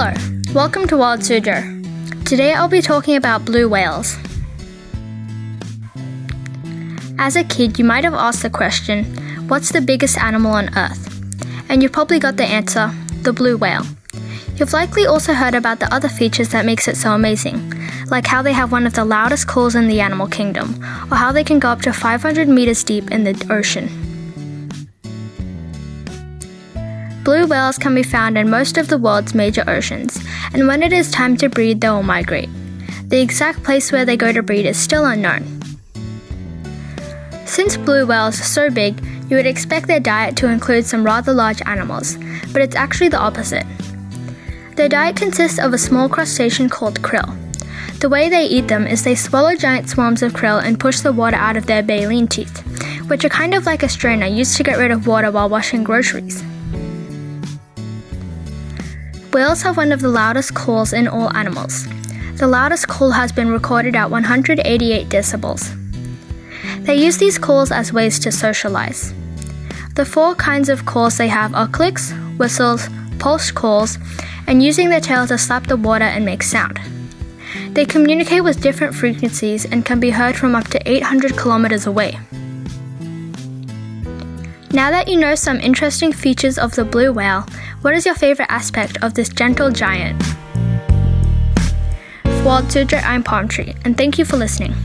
Hello, welcome to Wild Suzhou. Today I'll be talking about blue whales. As a kid, you might have asked the question, What's the biggest animal on Earth? And you probably got the answer, the blue whale. You've likely also heard about the other features that makes it so amazing, like how they have one of the loudest calls in the animal kingdom, or how they can go up to 500 meters deep in the ocean. Blue whales can be found in most of the world's major oceans, and when it is time to breed, they will migrate. The exact place where they go to breed is still unknown. Since blue whales are so big, you would expect their diet to include some rather large animals, but it's actually the opposite. Their diet consists of a small crustacean called krill. The way they eat them is they swallow giant swarms of krill and push the water out of their baleen teeth, which are kind of like a strainer used to get rid of water while washing groceries. Whales have one of the loudest calls in all animals. The loudest call has been recorded at 188 decibels. They use these calls as ways to socialize. The four kinds of calls they have are clicks, whistles, pulse calls, and using their tail to slap the water and make sound. They communicate with different frequencies and can be heard from up to 800 kilometers away. Now that you know some interesting features of the blue whale, what is your favorite aspect of this gentle giant? For Suzhou, I'm Palm Tree, and thank you for listening.